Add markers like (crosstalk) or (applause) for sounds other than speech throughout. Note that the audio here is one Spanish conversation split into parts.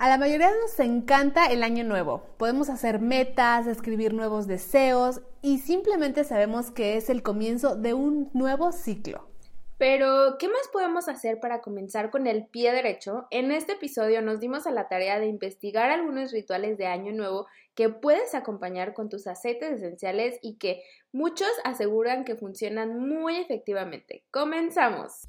A la mayoría nos encanta el año nuevo. Podemos hacer metas, escribir nuevos deseos y simplemente sabemos que es el comienzo de un nuevo ciclo. Pero, ¿qué más podemos hacer para comenzar con el pie derecho? En este episodio nos dimos a la tarea de investigar algunos rituales de Año Nuevo que puedes acompañar con tus aceites esenciales y que muchos aseguran que funcionan muy efectivamente. ¡Comenzamos!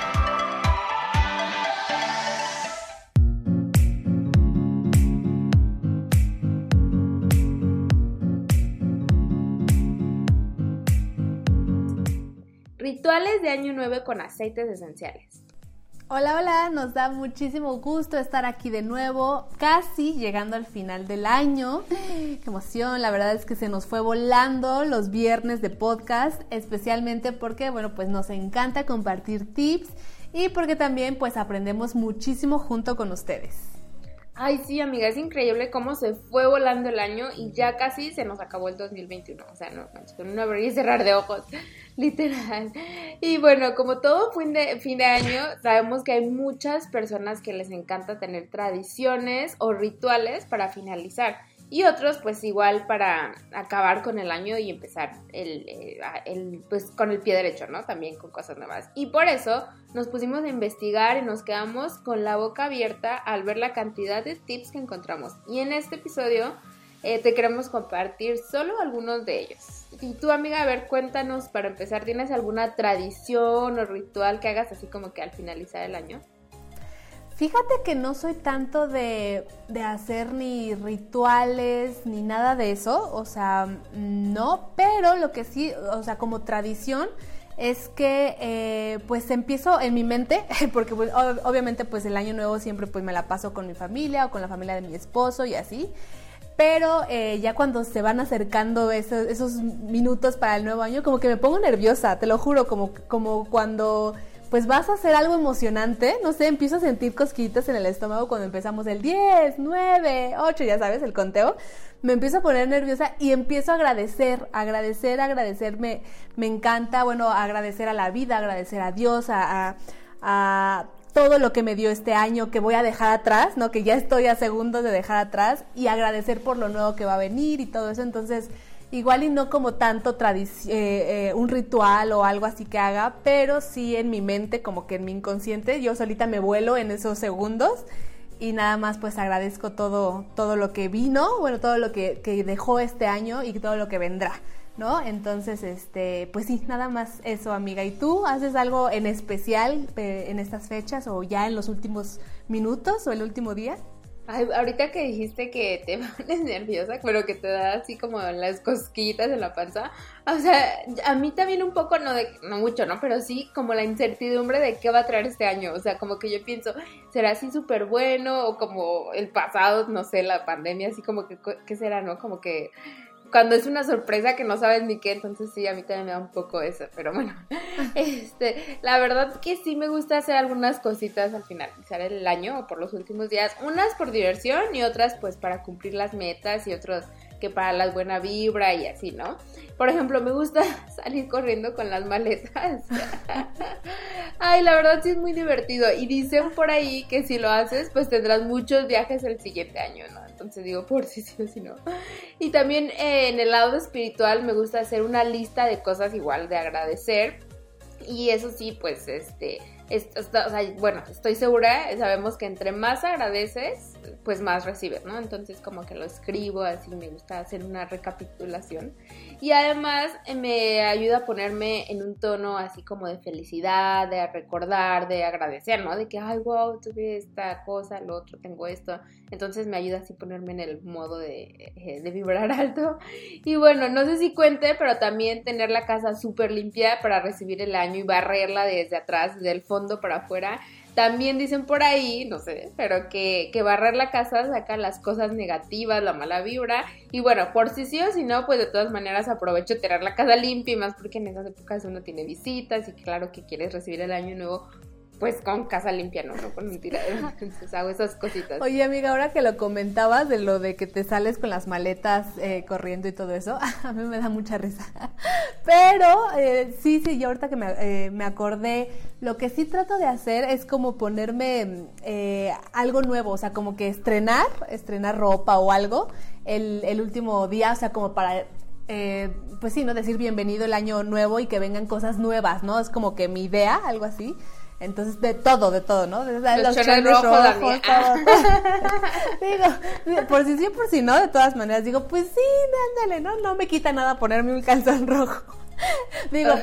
Rituales de Año Nuevo con aceites esenciales. Hola, hola, nos da muchísimo gusto estar aquí de nuevo, casi llegando al final del año. Qué emoción, la verdad es que se nos fue volando los viernes de podcast, especialmente porque, bueno, pues nos encanta compartir tips y porque también pues aprendemos muchísimo junto con ustedes. Ay, sí, amiga, es increíble cómo se fue volando el año y ya casi se nos acabó el 2021. O sea, no, con un abrir y cerrar de ojos. (laughs) Literal. Y bueno, como todo fin de, fin de año, sabemos que hay muchas personas que les encanta tener tradiciones o rituales para finalizar. Y otros, pues igual para acabar con el año y empezar el, eh, el, pues, con el pie derecho, ¿no? También con cosas nuevas. Y por eso nos pusimos a investigar y nos quedamos con la boca abierta al ver la cantidad de tips que encontramos. Y en este episodio eh, te queremos compartir solo algunos de ellos. Y tú, amiga, a ver, cuéntanos para empezar, ¿tienes alguna tradición o ritual que hagas así como que al finalizar el año? Fíjate que no soy tanto de, hacer ni rituales ni nada de eso, o sea, no, pero lo que sí, o sea, como tradición es que eh, pues empiezo en mi mente, (laughs) porque pues, obviamente pues el año nuevo siempre pues me la paso con mi familia o con la familia de mi esposo y así, pero eh, ya cuando se van acercando esos, minutos para el nuevo año, como que me pongo nerviosa, te lo juro, como, como cuando pues vas a hacer algo emocionante, no sé, empiezo a sentir cosquillitas en el estómago cuando empezamos el 10, 9, 8, ya sabes, el conteo, me empiezo a poner nerviosa y empiezo a agradecer, agradecer, agradecer, me, encanta, bueno, agradecer a la vida, agradecer a Dios, a todo lo que me dio este año que voy a dejar atrás, ¿no? Que ya estoy a segundos de dejar atrás y agradecer por lo nuevo que va a venir y todo eso. Entonces, igual y no como tanto eh, eh, un ritual o algo así que haga, pero sí en mi mente, como que en mi inconsciente, yo solita me vuelo en esos segundos y nada más pues agradezco todo, todo lo que vino, bueno, todo lo que, que dejó este año y todo lo que vendrá. ¿no? Entonces, este, pues sí, nada más eso, amiga. ¿Y tú haces algo en especial eh, en estas fechas o ya en los últimos minutos o el último día? Ay, ahorita que dijiste que te (laughs) pones nerviosa, pero que te da así como las cosquillitas en la panza, o sea, a mí también un poco, no de, no mucho, ¿no? Pero sí como la incertidumbre de qué va a traer este año, o sea, como que yo pienso, ¿será así súper bueno? O como el pasado, no sé, la pandemia, así como que, ¿qué será, no? Como que cuando es una sorpresa que no sabes ni qué, entonces sí, a mí también me da un poco eso, pero bueno, (laughs) este, la verdad que sí me gusta hacer algunas cositas al finalizar el año o por los últimos días, unas por diversión y otras pues para cumplir las metas y otros que para la buena vibra y así, ¿no? Por ejemplo, me gusta (laughs) salir corriendo con las maletas. (laughs) Ay, la verdad sí es muy divertido. Y dicen por ahí que si lo haces, pues tendrás muchos viajes el siguiente año, ¿no? Entonces digo, por si o no. Y también eh, en el lado espiritual me gusta hacer una lista de cosas igual de agradecer. Y eso sí, pues este bueno, estoy segura, sabemos que entre más agradeces, pues más recibes, ¿no? Entonces como que lo escribo así, me gusta hacer una recapitulación. Y además eh, me ayuda a ponerme en un tono así como de felicidad, de recordar, de agradecer, ¿no? De que, ay, wow, tuve esta cosa, lo otro, tengo esto. Entonces me ayuda así ponerme en el modo de, eh, de vibrar (laughs) alto. Y bueno, no sé si cuente, pero también tener la casa súper limpia para recibir el año y barrerla desde atrás, desde el fondo para afuera, También dicen por ahí, no sé, pero que, que barrer la casa saca las cosas negativas, la mala vibra. Y bueno, por si sí o si no, pues de todas maneras aprovecho tener la casa limpia y más porque en esas épocas uno tiene visitas y claro que quieres recibir el año nuevo pues con casa limpia, no, no con un tiradero. (laughs) Entonces hago esas cositas. Oye, amiga, ahora que lo comentabas de lo de que te sales con las maletas eh, corriendo y todo eso, (laughs) a mí me da mucha risa. (laughs) Pero eh, sí, sí, yo ahorita que me, eh, me, acordé, lo que sí trato de hacer es como ponerme algo nuevo, o sea, como que estrenar, estrenar ropa o algo el, el último día, o sea, como para pues sí, ¿no? Decir bienvenido el año nuevo y que vengan cosas nuevas, ¿no? Es como que mi idea, algo así. Entonces, de todo, de todo, ¿no? De, los, los rojos, todo, (laughs) (laughs) digo, por si sí, por si no, de todas maneras, digo, pues sí, ándale, ¿no? No me quita nada ponerme un calzón rojo. (laughs) Digo,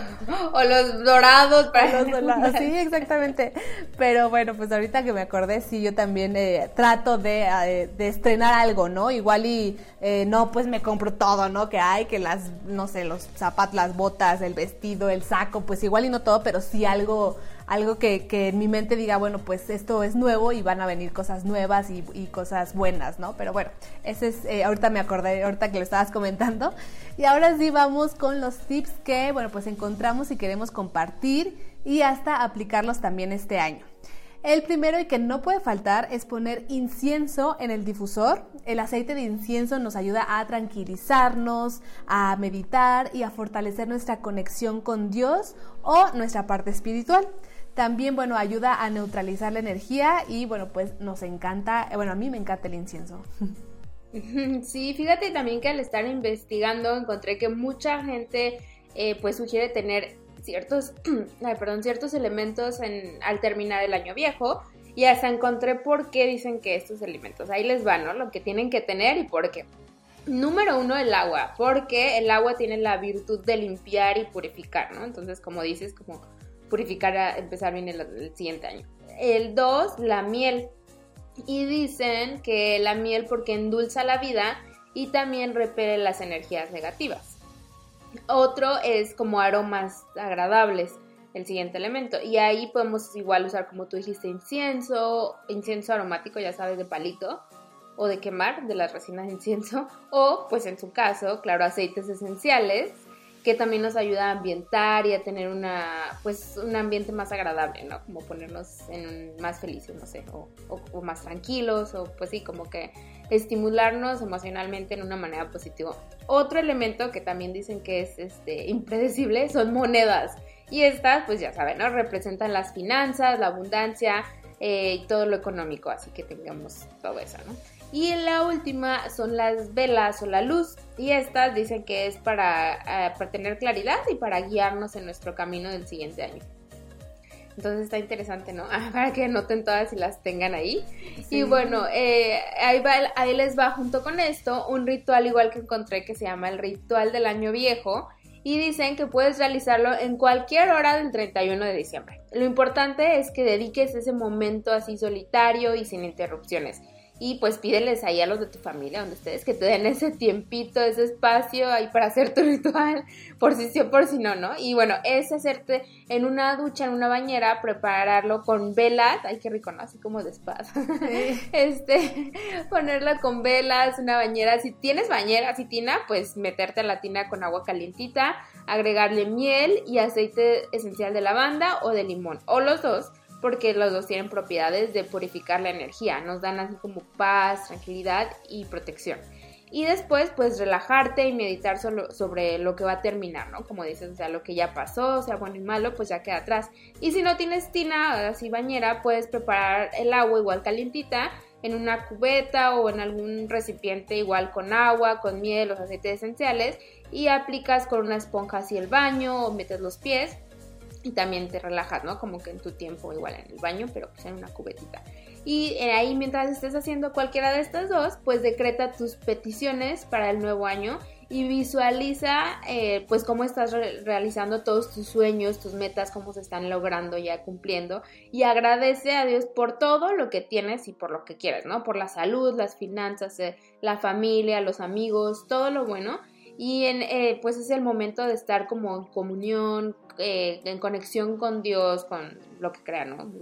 o los dorados para los dorados, sí, exactamente. Pero bueno, pues ahorita que me acordé, sí, yo también eh, trato de, eh, de, estrenar algo, ¿no? Igual y eh, no, pues me compro todo, ¿no? Que hay, que las, no sé, los zapatos, las botas, el vestido, el saco, pues igual y no todo, pero sí algo algo que, que, en mi mente diga, bueno, pues esto es nuevo y van a venir cosas nuevas y, cosas buenas, ¿no? Pero bueno, ese es, eh, ahorita me acordé, ahorita que lo estabas comentando. Y ahora sí vamos con los tips que, bueno, pues encontramos y queremos compartir y hasta aplicarlos también este año. El primero y que no puede faltar es poner incienso en el difusor. El aceite de incienso nos ayuda a tranquilizarnos, a meditar y a fortalecer nuestra conexión con Dios o nuestra parte espiritual. También, bueno, ayuda a neutralizar la energía y, bueno, pues nos encanta, bueno, a mí me encanta el incienso. (laughs) Sí, fíjate también que al estar investigando encontré que mucha gente eh, pues sugiere tener ciertos, (clears throat) perdón, ciertos elementos en, al terminar el año viejo y hasta encontré por qué dicen que estos elementos, ahí les va, ¿no? Lo que tienen que tener y por qué. Número uno, el agua, porque el agua tiene la virtud de limpiar y purificar, ¿no? Entonces, como dices, como purificar a empezar bien el, siguiente año. El 2, la miel. Y dicen que la miel porque endulza la vida y también repele las energías negativas. Otro es como aromas agradables, el siguiente elemento. Y ahí podemos igual usar, como tú dijiste, incienso, incienso aromático, ya sabes, de palito o de quemar, de las resinas de incienso, o pues en su caso, claro, aceites esenciales que también nos ayuda a ambientar y a tener una, pues, un ambiente más agradable, ¿no? Como ponernos en más felices, no sé, o, más tranquilos, o pues sí, como que estimularnos emocionalmente en una manera positiva. Otro elemento que también dicen que es este, impredecible son monedas. Y estas, pues ya saben, ¿no? Representan las finanzas, la abundancia eh, y todo lo económico, así que tengamos todo eso, ¿no? Y la última son las velas o la luz. Y estas dicen que es para, eh, para tener claridad y para guiarnos en nuestro camino del siguiente año. Entonces está interesante, ¿no? (laughs) para que noten todas y las tengan ahí. Y bueno, eh, ahí, va, ahí les va junto con esto un ritual igual que encontré que se llama el ritual del año viejo. Y dicen que puedes realizarlo en cualquier hora del 31 de diciembre. Lo importante es que dediques ese momento así solitario y sin interrupciones y pues pídeles ahí a los de tu familia, donde ustedes, que te den ese tiempito, ese espacio ahí para hacer tu (laughs) ritual, por si sí o por si no, ¿no? Y bueno, es hacerte en una ducha, en una bañera, prepararlo con velas, ay, qué rico, ¿no? Así como de (laughs) este, ponerlo con velas, una bañera, si tienes bañera, si tina, pues meterte a la tina con agua calientita, agregarle miel y aceite esencial de lavanda o de limón, o los dos, porque los dos tienen propiedades de purificar la energía, nos dan así como paz, tranquilidad y protección. Y después, pues relajarte y meditar solo sobre lo que va a terminar, ¿no? Como dices, o sea, lo que ya pasó, sea bueno y malo, pues ya queda atrás. Y si no tienes tina, así bañera, puedes preparar el agua igual calientita en una cubeta o en algún recipiente igual con agua, con miel, los aceites esenciales y aplicas con una esponja así el baño o metes los pies y también te relajas, ¿no? Como que en tu tiempo igual en el baño, pero pues en una cubetita. Y eh, ahí mientras estés haciendo cualquiera de estas dos, pues decreta tus peticiones para el nuevo año y visualiza eh, pues cómo estás realizando todos tus sueños, tus metas, cómo se están logrando ya cumpliendo y agradece a Dios por todo lo que tienes y por lo que quieres, ¿no? Por la salud, las finanzas, eh, la familia, los amigos, todo lo bueno y en, pues es el momento de estar como en comunión eh, en conexión con Dios, con lo que crean, ¿no?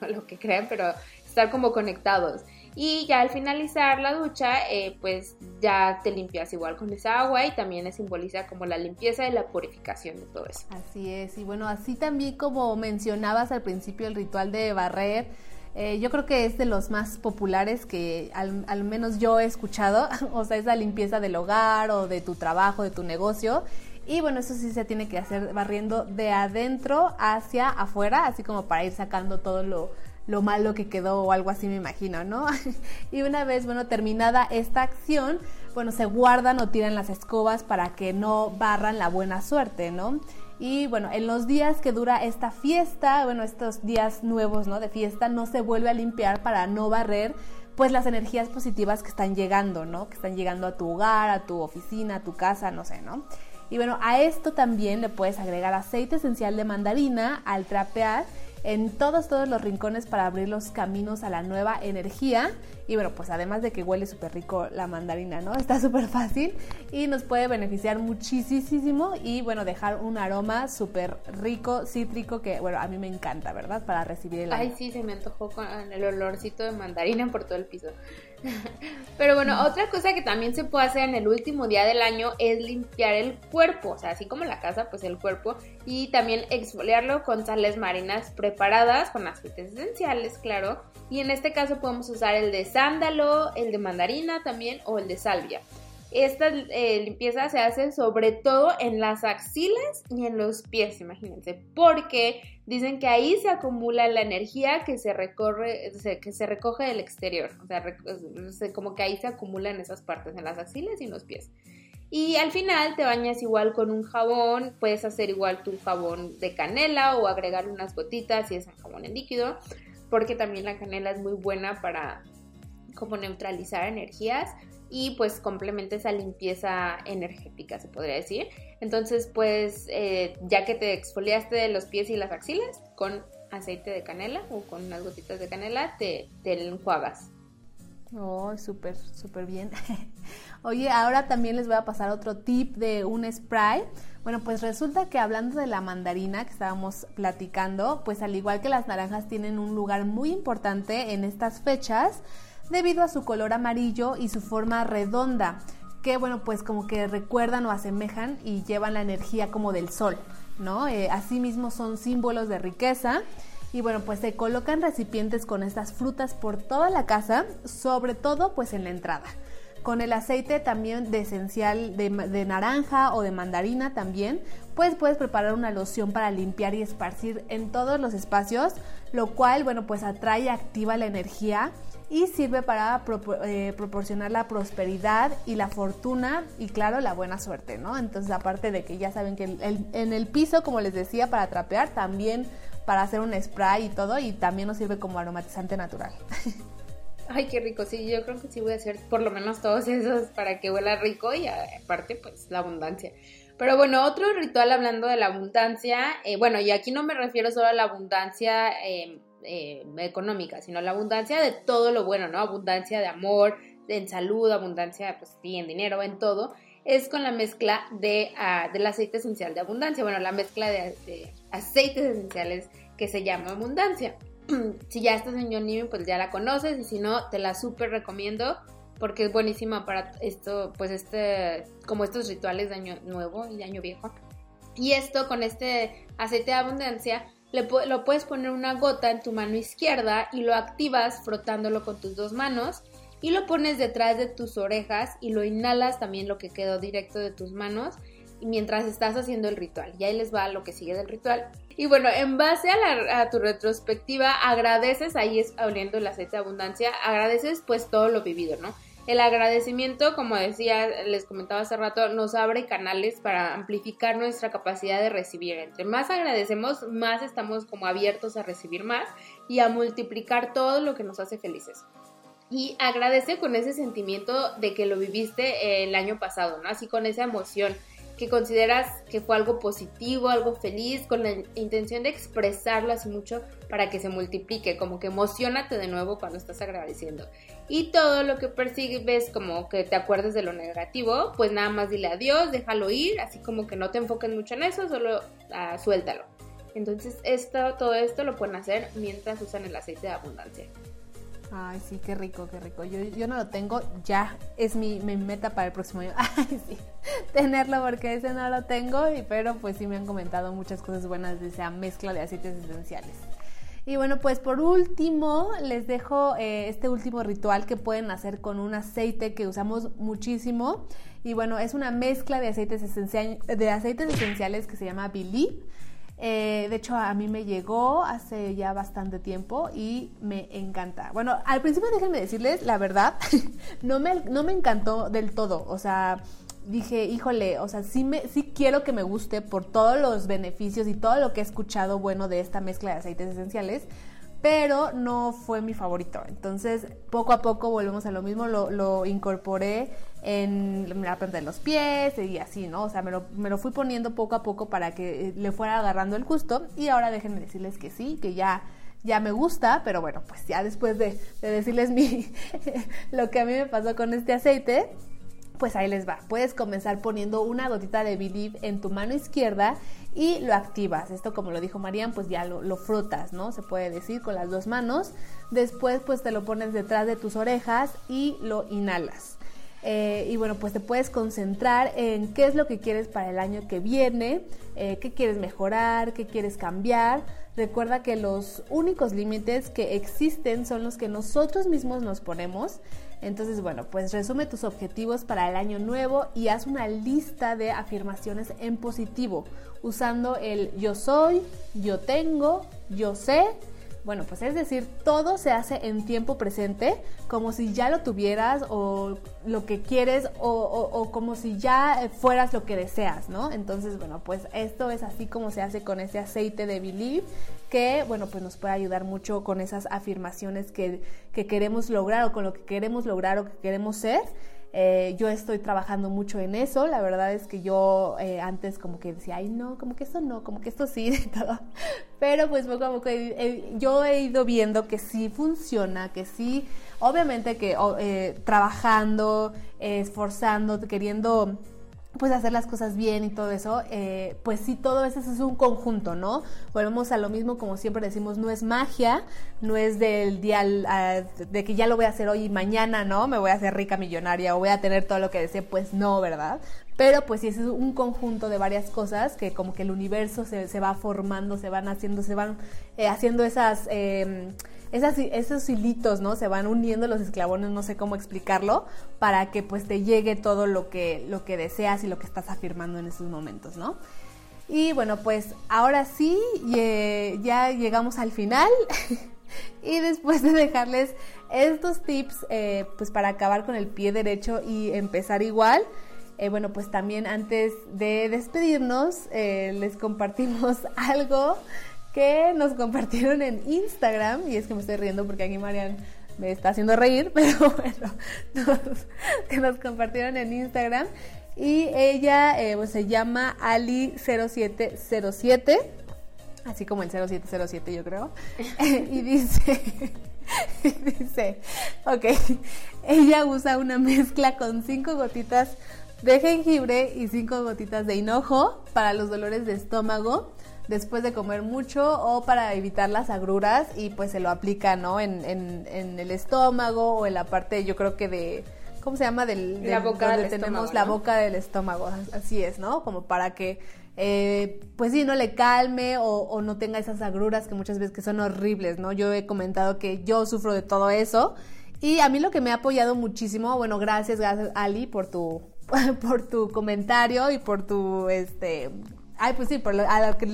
(laughs) lo que crean, pero estar como conectados. Y ya al finalizar la ducha, eh, pues ya te limpias igual con esa agua y también simboliza como la limpieza y la purificación de todo eso. Así es, y bueno, así también como mencionabas al principio el ritual de barrer, eh, yo creo que es de los más populares que al, al, menos yo he escuchado, (laughs) o sea, esa limpieza del hogar o de tu trabajo, de tu negocio. Y bueno, eso sí se tiene que hacer barriendo de adentro hacia afuera, así como para ir sacando todo lo, lo malo que quedó o algo así me imagino, ¿no? (laughs) y una vez, bueno, terminada esta acción, bueno, se guardan o tiran las escobas para que no barran la buena suerte, ¿no? Y bueno, en los días que dura esta fiesta, bueno, estos días nuevos, ¿no? De fiesta, no se vuelve a limpiar para no barrer pues las energías positivas que están llegando, ¿no? Que están llegando a tu hogar, a tu oficina, a tu casa, no sé, ¿no? Y bueno, a esto también le puedes agregar aceite esencial de mandarina al trapear en todos, todos los rincones para abrir los caminos a la nueva energía. Y bueno, pues además de que huele súper rico la mandarina, ¿no? Está súper fácil y nos puede beneficiar muchísimo y bueno, dejar un aroma súper rico, cítrico, que bueno, a mí me encanta, ¿verdad? Para recibir el... Ay, sí, se me antojó con el olorcito de mandarina por todo el piso. (laughs) Pero bueno, otra cosa que también se puede hacer en el último día del año es limpiar el cuerpo, o sea, así como la casa, pues el cuerpo, y también exfoliarlo con sales marinas preparadas, con aceites esenciales, claro, y en este caso podemos usar el de sándalo, el de mandarina también o el de salvia. Esta eh, limpieza se hace sobre todo en las axilas y en los pies, imagínense, porque dicen que ahí se acumula la energía que se recorre, que se recoge del exterior, o sea, como que ahí se acumula en esas partes, en las axilas y en los pies. Y al final te bañas igual con un jabón, puedes hacer igual tu jabón de canela o agregar unas gotitas si es un jabón en líquido, porque también la canela es muy buena para como neutralizar energías y pues complementa esa limpieza energética, se podría decir. Entonces, pues eh, ya que te exfoliaste de los pies y las axilas con aceite de canela o con unas gotitas de canela, te, te enjuagas. Oh, súper, súper bien. (laughs) Oye, ahora también les voy a pasar otro tip de un spray. Bueno, pues resulta que hablando de la mandarina que estábamos platicando, pues al igual que las naranjas tienen un lugar muy importante en estas fechas, debido a su color amarillo y su forma redonda, que bueno, pues como que recuerdan o asemejan y llevan la energía como del sol, ¿no? Eh, asimismo son símbolos de riqueza y bueno, pues se colocan recipientes con estas frutas por toda la casa, sobre todo pues en la entrada. Con el aceite también de esencial de, de, naranja o de mandarina también, pues puedes preparar una loción para limpiar y esparcir en todos los espacios, lo cual, bueno, pues atrae y activa la energía y sirve para eh, proporcionar la prosperidad y la fortuna y claro la buena suerte, ¿no? Entonces aparte de que ya saben que en el piso, como les decía, para trapear, también para hacer un spray y todo y también nos sirve como aromatizante natural. (laughs) Ay, qué rico, sí, yo creo que sí voy a hacer por lo menos todos esos para que huela rico y aparte pues la abundancia. Pero bueno, otro ritual hablando de la abundancia, eh, bueno, y aquí no me refiero solo a la abundancia eh, eh, económica, sino la abundancia de todo lo bueno, ¿no? Abundancia de amor, en salud, abundancia, pues sí, en dinero, en todo, es con la mezcla de, uh, del aceite esencial de abundancia, bueno, la mezcla de, aceites esenciales que se llama abundancia. (clears throat) si ya estás en John pues ya la conoces y si no, te la súper recomiendo porque es buenísima para esto, pues este, como estos rituales de año nuevo y año viejo. Y esto con este aceite de abundancia lo puedes poner una gota en tu mano izquierda y lo activas frotándolo con tus dos manos y lo pones detrás de tus orejas y lo inhalas también lo que quedó directo de tus manos mientras estás haciendo el ritual. Y ahí les va lo que sigue del ritual. Y bueno, en base a, a tu retrospectiva, agradeces, ahí es oliendo el aceite de abundancia, agradeces pues todo lo vivido, ¿no? El agradecimiento, como decía, les comentaba hace rato, nos abre canales para amplificar nuestra capacidad de recibir. Entre más agradecemos, más estamos como abiertos a recibir más y a multiplicar todo lo que nos hace felices. Y agradece con ese sentimiento de que lo viviste el año pasado, ¿no? Así con esa emoción. Que consideras que fue algo positivo, algo feliz, con la intención de expresarlo así mucho para que se multiplique, como que emocionate de nuevo cuando estás agradeciendo. Y todo lo que persigues como que te acuerdes de lo negativo, pues nada más dile adiós, déjalo ir, así como que no te enfoques mucho en eso, solo ah, suéltalo. Entonces esto, todo esto lo pueden hacer mientras usan el aceite de abundancia. Ay, sí, qué rico, qué rico. Yo, yo no lo tengo, ya es mi, meta para el próximo año. (laughs) Ay, sí, tenerlo porque ese no lo tengo, y, pero pues sí me han comentado muchas cosas buenas de esa mezcla de aceites esenciales. Y bueno, pues por último les dejo eh, este último ritual que pueden hacer con un aceite que usamos muchísimo. Y bueno, es una mezcla de aceites, de aceites esenciales que se llama Believe. Eh, de hecho, a mí me llegó hace ya bastante tiempo y me encanta. Bueno, al principio déjenme decirles, la verdad, (laughs) no, me, no me encantó del todo. O sea, dije, híjole, o sea, sí, me, sí quiero que me guste por todos los beneficios y todo lo que he escuchado bueno de esta mezcla de aceites esenciales, pero no fue mi favorito. Entonces, poco a poco volvemos a lo mismo, lo, lo incorporé en la planta de los pies y así, ¿no? O sea, me lo, me lo fui poniendo poco a poco para que eh, le fuera agarrando el gusto y ahora déjenme decirles que sí, que ya ya me gusta, pero bueno, pues ya después de, de decirles mi, (laughs) lo que a mí me pasó con este aceite, pues ahí les va. Puedes comenzar poniendo una gotita de Believe en tu mano izquierda y lo activas. Esto como lo dijo Marian, pues ya lo, lo, frotas, ¿no? Se puede decir con las dos manos. Después pues te lo pones detrás de tus orejas y lo inhalas. Eh, y bueno, pues te puedes concentrar en qué es lo que quieres para el año que viene, eh, qué quieres mejorar, qué quieres cambiar. Recuerda que los únicos límites que existen son los que nosotros mismos nos ponemos. Entonces, bueno, pues resume tus objetivos para el año nuevo y haz una lista de afirmaciones en positivo, usando el yo soy, yo tengo, yo sé bueno, pues es decir, todo se hace en tiempo presente, como si ya lo tuvieras o lo que quieres o, como si ya fueras lo que deseas, ¿no? Entonces, bueno, pues esto es así como se hace con ese aceite de Believe, que, bueno, pues nos puede ayudar mucho con esas afirmaciones que, que queremos lograr o con lo que queremos lograr o que queremos ser. Eh, yo estoy trabajando mucho en eso. La verdad es que yo eh, antes como que decía, ay no, como que eso no, como que esto sí. (laughs) Pero pues poco a poco yo he ido viendo que sí funciona, que sí, obviamente que eh, trabajando, esforzando, queriendo pues hacer las cosas bien y todo eso, eh, pues sí, todo eso es un conjunto, ¿no? Volvemos a lo mismo, como siempre decimos, no es magia, no es del día de que ya lo voy a hacer hoy y mañana, ¿no? Me voy a hacer rica millonaria o voy a tener todo lo que desee, pues no, ¿verdad? Pero pues sí, es un conjunto de varias cosas que como que el universo se, se va formando, se van haciendo, se van eh, haciendo esas... Eh, esos hilitos, ¿no? Se van uniendo los esclavones, no sé cómo explicarlo, para que pues te llegue todo lo que, lo que deseas y lo que estás afirmando en esos momentos, ¿no? Y bueno, pues ahora sí, ya llegamos al final. (laughs) y después de dejarles estos tips, eh, pues para acabar con el pie derecho y empezar igual, eh, bueno, pues también antes de despedirnos, eh, les compartimos (laughs) algo que nos compartieron en Instagram, y es que me estoy riendo porque aquí Marian me está haciendo reír, (laughs) pero bueno, que nos compartieron en Instagram. Y ella eh, pues, se llama Ali0707, así como el 0707 yo creo, (laughs) y dice, (laughs) dice, ok, ella usa una mezcla con cinco gotitas de jengibre y cinco gotitas de hinojo para los dolores de estómago después de comer mucho o para evitar las agruras y pues se lo aplica, ¿no? En, en, el estómago o en la parte, yo creo que de... ¿Cómo se llama? Del, la boca donde tenemos la boca del estómago, así es, ¿no? Como para que, eh, pues sí, no le calme o, no tenga esas agruras que muchas veces que son horribles, ¿no? Yo he comentado que yo sufro de todo eso y a mí lo que me ha apoyado muchísimo, bueno, gracias, gracias Ali por tu (laughs) por tu comentario y por tu este Ay, pues sí, por lo,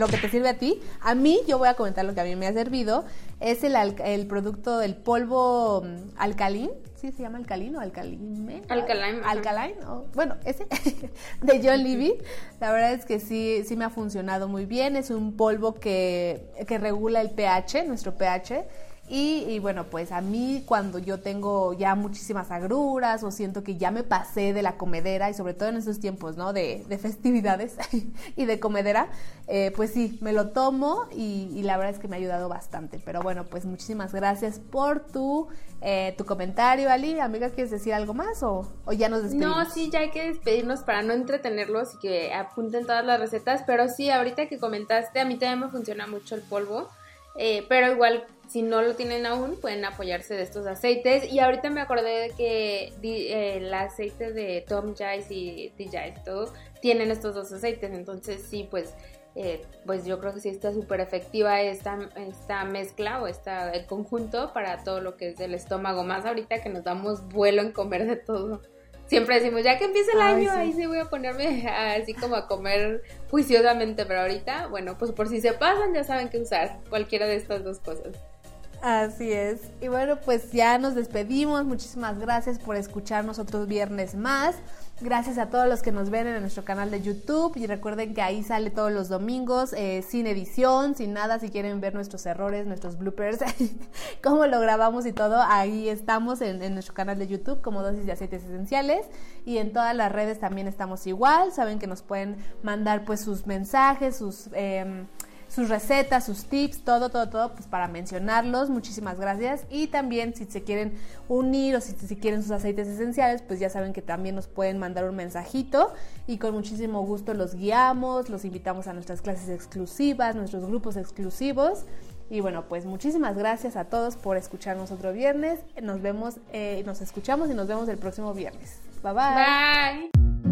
que te sirve a ti. A mí, yo voy a comentar lo que a mí me ha servido. Es el, el producto del polvo mm, alcalín. ¿Sí se llama alcalín o alcalime? Alcalín. Alcalín. bueno, ese (laughs) de John Levy. La verdad es que sí, sí me ha funcionado muy bien. Es un polvo que, que regula el pH, nuestro pH Y, bueno, pues a mí cuando yo tengo ya muchísimas agruras o siento que ya me pasé de la comedera y sobre todo en estos tiempos, ¿no? De, festividades (laughs) y de comedera, eh, pues sí, me lo tomo y, la verdad es que me ha ayudado bastante. Pero bueno, pues muchísimas gracias por tu, eh, tu comentario, Ali. Amiga, ¿quieres decir algo más o, o ya nos despedimos? No, sí, ya hay que despedirnos para no entretenerlos y que apunten todas las recetas. Pero sí, ahorita que comentaste, a mí también me funciona mucho el polvo. Eh, pero igual si no lo tienen aún, pueden apoyarse de estos aceites. Y ahorita me acordé de que eh, el aceite de Tom Jice y DJI y todo tienen estos dos aceites. Entonces sí, pues, eh, pues yo creo que sí está súper efectiva esta, esta mezcla o este conjunto para todo lo que es del estómago. Más ahorita que nos damos vuelo en comer de todo siempre decimos, ya que empiece el año, ahí sí voy a ponerme (laughs) así como a comer juiciosamente, pero ahorita, bueno, pues por si se pasan, ya saben qué usar, cualquiera de estas dos cosas. Así es. Y bueno, pues ya nos despedimos. Muchísimas gracias por escucharnos otros viernes más. Gracias a todos los que nos ven en nuestro canal de YouTube. Y recuerden que ahí sale todos los domingos, eh, sin edición, sin nada. Si quieren ver nuestros errores, nuestros bloopers, (laughs) cómo lo grabamos y todo, ahí estamos en, nuestro canal de YouTube como Dosis de Aceites Esenciales. Y en todas las redes también estamos igual. Saben que nos pueden mandar pues sus mensajes, sus... Eh, sus recetas, sus tips, todo, todo, todo, pues para mencionarlos. Muchísimas gracias. Y también si se quieren unir o si, si quieren sus aceites esenciales, pues ya saben que también nos pueden mandar un mensajito y con muchísimo gusto los guiamos, los invitamos a nuestras clases exclusivas, nuestros grupos exclusivos. Y bueno, pues muchísimas gracias a todos por escucharnos otro viernes. Nos vemos, eh, nos escuchamos y nos vemos el próximo viernes. Bye bye. Bye.